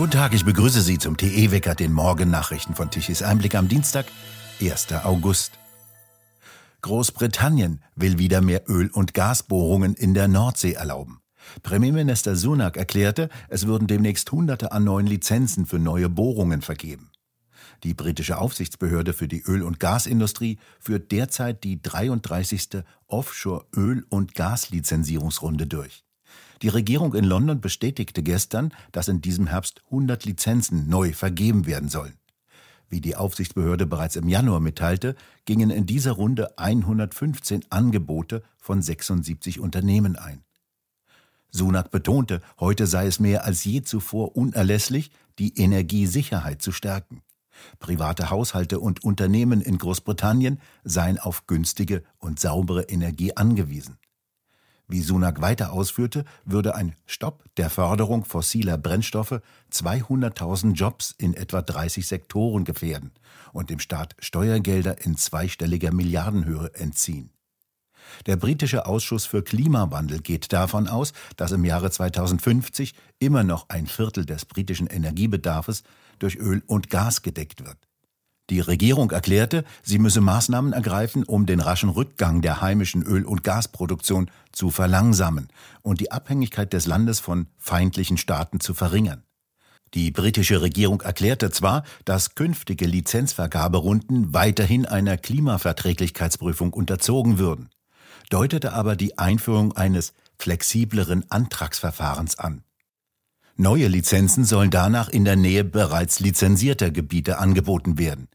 Guten Tag, ich begrüße Sie zum TE-Wecker, den Morgennachrichten von Tichys Einblick am Dienstag, 1. August. Großbritannien will wieder mehr Öl- und Gasbohrungen in der Nordsee erlauben. Premierminister Sunak erklärte, es würden demnächst Hunderte an neuen Lizenzen für neue Bohrungen vergeben. Die britische Aufsichtsbehörde für die Öl- und Gasindustrie führt derzeit die 33. Offshore-Öl- und Gaslizenzierungsrunde durch. Die Regierung in London bestätigte gestern, dass in diesem Herbst 100 Lizenzen neu vergeben werden sollen. Wie die Aufsichtsbehörde bereits im Januar mitteilte, gingen in dieser Runde 115 Angebote von 76 Unternehmen ein. Sunak betonte, heute sei es mehr als je zuvor unerlässlich, die Energiesicherheit zu stärken. Private Haushalte und Unternehmen in Großbritannien seien auf günstige und saubere Energie angewiesen. Wie Sunak weiter ausführte, würde ein Stopp der Förderung fossiler Brennstoffe 200.000 Jobs in etwa 30 Sektoren gefährden und dem Staat Steuergelder in zweistelliger Milliardenhöhe entziehen. Der britische Ausschuss für Klimawandel geht davon aus, dass im Jahre 2050 immer noch ein Viertel des britischen Energiebedarfs durch Öl und Gas gedeckt wird. Die Regierung erklärte, sie müsse Maßnahmen ergreifen, um den raschen Rückgang der heimischen Öl- und Gasproduktion zu verlangsamen und die Abhängigkeit des Landes von feindlichen Staaten zu verringern. Die britische Regierung erklärte zwar, dass künftige Lizenzvergaberunden weiterhin einer Klimaverträglichkeitsprüfung unterzogen würden, deutete aber die Einführung eines flexibleren Antragsverfahrens an. Neue Lizenzen sollen danach in der Nähe bereits lizenzierter Gebiete angeboten werden.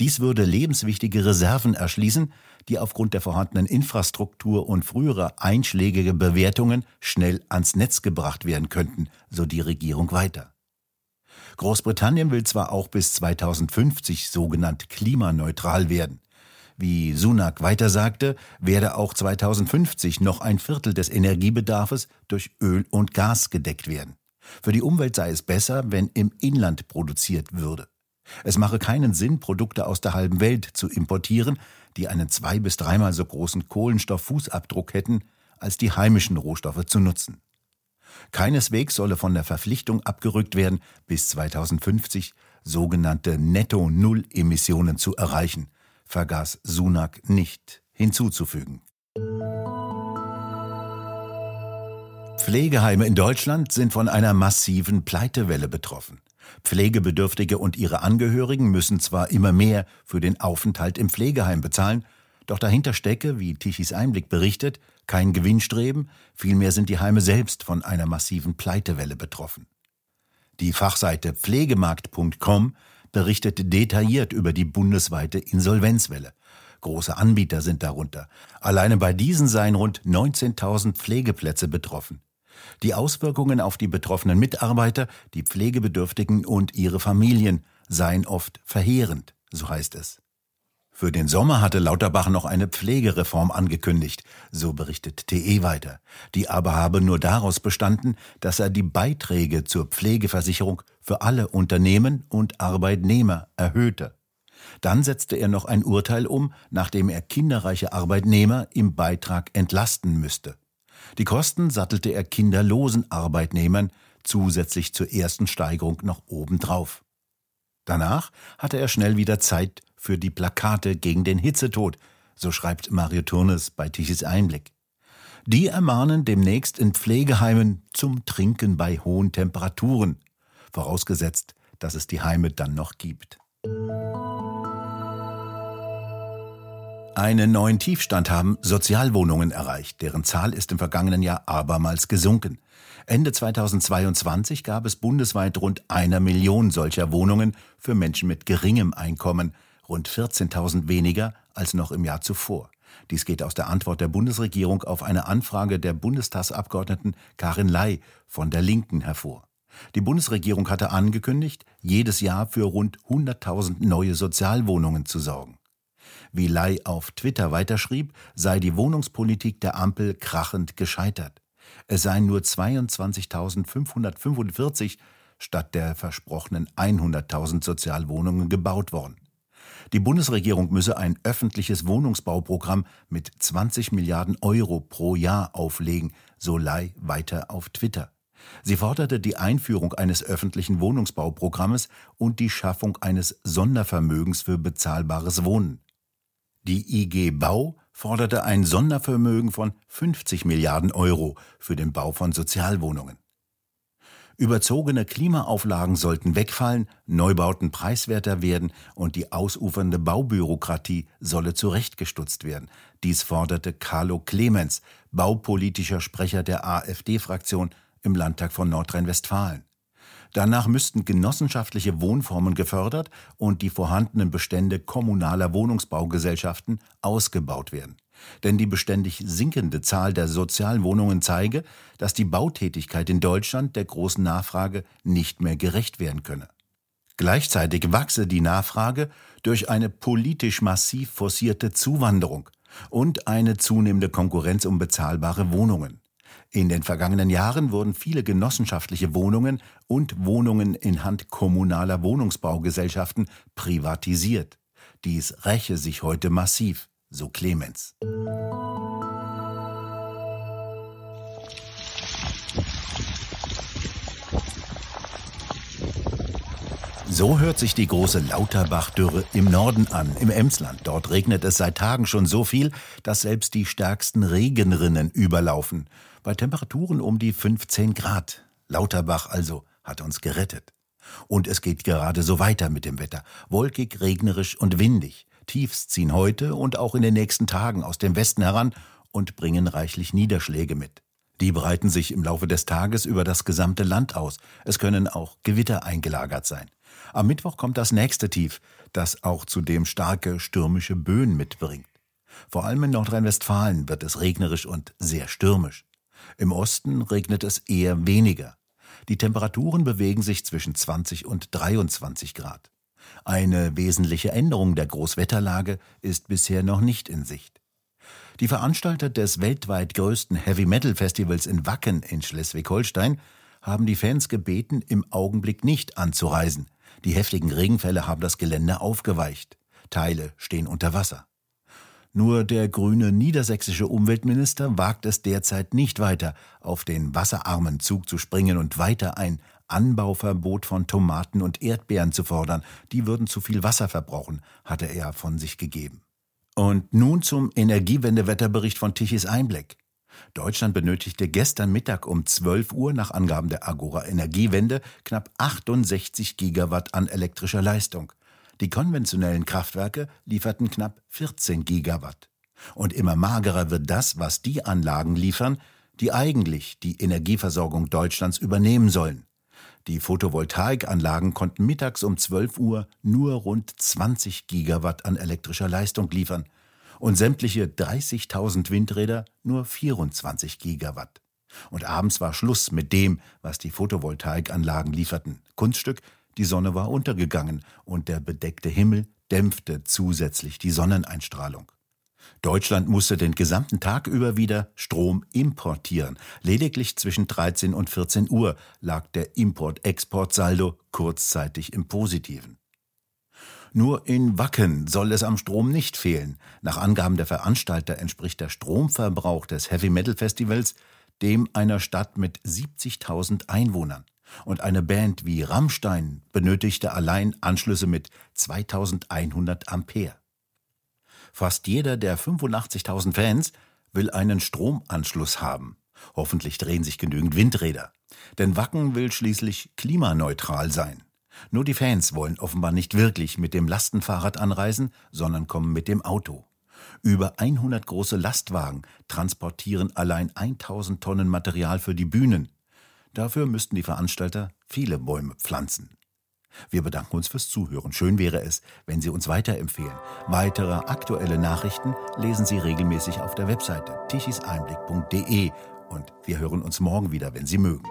Dies würde lebenswichtige Reserven erschließen, die aufgrund der vorhandenen Infrastruktur und früherer einschlägige Bewertungen schnell ans Netz gebracht werden könnten, so die Regierung weiter. Großbritannien will zwar auch bis 2050 sogenannt klimaneutral werden. Wie Sunak weiter sagte, werde auch 2050 noch ein Viertel des Energiebedarfs durch Öl und Gas gedeckt werden. Für die Umwelt sei es besser, wenn im Inland produziert würde. Es mache keinen Sinn, Produkte aus der halben Welt zu importieren, die einen zwei- bis dreimal so großen Kohlenstofffußabdruck hätten, als die heimischen Rohstoffe zu nutzen. Keineswegs solle von der Verpflichtung abgerückt werden, bis 2050 sogenannte Netto-Null-Emissionen zu erreichen, vergaß Sunak nicht hinzuzufügen. Pflegeheime in Deutschland sind von einer massiven Pleitewelle betroffen. Pflegebedürftige und ihre Angehörigen müssen zwar immer mehr für den Aufenthalt im Pflegeheim bezahlen, doch dahinter stecke, wie Tichys Einblick berichtet, kein Gewinnstreben, vielmehr sind die Heime selbst von einer massiven Pleitewelle betroffen. Die Fachseite pflegemarkt.com berichtet detailliert über die bundesweite Insolvenzwelle. Große Anbieter sind darunter. Alleine bei diesen seien rund 19.000 Pflegeplätze betroffen. Die Auswirkungen auf die betroffenen Mitarbeiter, die Pflegebedürftigen und ihre Familien seien oft verheerend, so heißt es. Für den Sommer hatte Lauterbach noch eine Pflegereform angekündigt, so berichtet TE weiter. Die aber habe nur daraus bestanden, dass er die Beiträge zur Pflegeversicherung für alle Unternehmen und Arbeitnehmer erhöhte. Dann setzte er noch ein Urteil um, nachdem er kinderreiche Arbeitnehmer im Beitrag entlasten müsste. Die Kosten sattelte er kinderlosen Arbeitnehmern zusätzlich zur ersten Steigerung noch obendrauf. Danach hatte er schnell wieder Zeit für die Plakate gegen den Hitzetod, so schreibt Mario Turnes bei Tichys Einblick. Die ermahnen demnächst in Pflegeheimen zum Trinken bei hohen Temperaturen, vorausgesetzt, dass es die Heime dann noch gibt. Einen neuen Tiefstand haben Sozialwohnungen erreicht. Deren Zahl ist im vergangenen Jahr abermals gesunken. Ende 2022 gab es bundesweit rund einer Million solcher Wohnungen für Menschen mit geringem Einkommen, rund 14.000 weniger als noch im Jahr zuvor. Dies geht aus der Antwort der Bundesregierung auf eine Anfrage der Bundestagsabgeordneten Karin Ley von der Linken hervor. Die Bundesregierung hatte angekündigt, jedes Jahr für rund 100.000 neue Sozialwohnungen zu sorgen. Wie Ley auf Twitter weiterschrieb, sei die Wohnungspolitik der Ampel krachend gescheitert. Es seien nur 22.545 statt der versprochenen 100.000 Sozialwohnungen gebaut worden. Die Bundesregierung müsse ein öffentliches Wohnungsbauprogramm mit 20 Milliarden Euro pro Jahr auflegen, so Ley weiter auf Twitter. Sie forderte die Einführung eines öffentlichen Wohnungsbauprogrammes und die Schaffung eines Sondervermögens für bezahlbares Wohnen. Die IG Bau forderte ein Sondervermögen von 50 Milliarden Euro für den Bau von Sozialwohnungen. Überzogene Klimaauflagen sollten wegfallen, Neubauten preiswerter werden und die ausufernde Baubürokratie solle zurechtgestutzt werden. Dies forderte Carlo Clemens, baupolitischer Sprecher der AfD-Fraktion im Landtag von Nordrhein-Westfalen. Danach müssten genossenschaftliche Wohnformen gefördert und die vorhandenen Bestände kommunaler Wohnungsbaugesellschaften ausgebaut werden. Denn die beständig sinkende Zahl der Sozialwohnungen zeige, dass die Bautätigkeit in Deutschland der großen Nachfrage nicht mehr gerecht werden könne. Gleichzeitig wachse die Nachfrage durch eine politisch massiv forcierte Zuwanderung und eine zunehmende Konkurrenz um bezahlbare Wohnungen. In den vergangenen Jahren wurden viele genossenschaftliche Wohnungen und Wohnungen in Hand kommunaler Wohnungsbaugesellschaften privatisiert. Dies räche sich heute massiv so Clemens. So hört sich die große Lauterbachdürre im Norden an, im Emsland. Dort regnet es seit Tagen schon so viel, dass selbst die stärksten Regenrinnen überlaufen. Bei Temperaturen um die 15 Grad. Lauterbach also hat uns gerettet. Und es geht gerade so weiter mit dem Wetter. Wolkig, regnerisch und windig. Tiefs ziehen heute und auch in den nächsten Tagen aus dem Westen heran und bringen reichlich Niederschläge mit. Die breiten sich im Laufe des Tages über das gesamte Land aus. Es können auch Gewitter eingelagert sein. Am Mittwoch kommt das nächste Tief, das auch zudem starke stürmische Böen mitbringt. Vor allem in Nordrhein-Westfalen wird es regnerisch und sehr stürmisch. Im Osten regnet es eher weniger. Die Temperaturen bewegen sich zwischen 20 und 23 Grad. Eine wesentliche Änderung der Großwetterlage ist bisher noch nicht in Sicht. Die Veranstalter des weltweit größten Heavy Metal Festivals in Wacken in Schleswig-Holstein haben die Fans gebeten, im Augenblick nicht anzureisen. Die heftigen Regenfälle haben das Gelände aufgeweicht. Teile stehen unter Wasser. Nur der grüne niedersächsische Umweltminister wagt es derzeit nicht weiter, auf den wasserarmen Zug zu springen und weiter ein Anbauverbot von Tomaten und Erdbeeren zu fordern. Die würden zu viel Wasser verbrauchen, hatte er von sich gegeben. Und nun zum Energiewendewetterbericht von Tichys Einblick. Deutschland benötigte gestern Mittag um 12 Uhr nach Angaben der Agora Energiewende knapp 68 Gigawatt an elektrischer Leistung. Die konventionellen Kraftwerke lieferten knapp 14 Gigawatt. Und immer magerer wird das, was die Anlagen liefern, die eigentlich die Energieversorgung Deutschlands übernehmen sollen. Die Photovoltaikanlagen konnten mittags um 12 Uhr nur rund 20 Gigawatt an elektrischer Leistung liefern und sämtliche 30.000 Windräder nur 24 Gigawatt. Und abends war Schluss mit dem, was die Photovoltaikanlagen lieferten. Kunststück, die Sonne war untergegangen und der bedeckte Himmel dämpfte zusätzlich die Sonneneinstrahlung. Deutschland musste den gesamten Tag über wieder Strom importieren. Lediglich zwischen 13 und 14 Uhr lag der Import-Export-Saldo kurzzeitig im Positiven. Nur in Wacken soll es am Strom nicht fehlen. Nach Angaben der Veranstalter entspricht der Stromverbrauch des Heavy Metal Festivals dem einer Stadt mit 70.000 Einwohnern. Und eine Band wie Rammstein benötigte allein Anschlüsse mit 2100 Ampere. Fast jeder der 85.000 Fans will einen Stromanschluss haben. Hoffentlich drehen sich genügend Windräder. Denn Wacken will schließlich klimaneutral sein. Nur die Fans wollen offenbar nicht wirklich mit dem Lastenfahrrad anreisen, sondern kommen mit dem Auto. Über 100 große Lastwagen transportieren allein 1000 Tonnen Material für die Bühnen. Dafür müssten die Veranstalter viele Bäume pflanzen. Wir bedanken uns fürs Zuhören. Schön wäre es, wenn Sie uns weiterempfehlen. Weitere aktuelle Nachrichten lesen Sie regelmäßig auf der Webseite tichiseinblick.de und wir hören uns morgen wieder, wenn Sie mögen.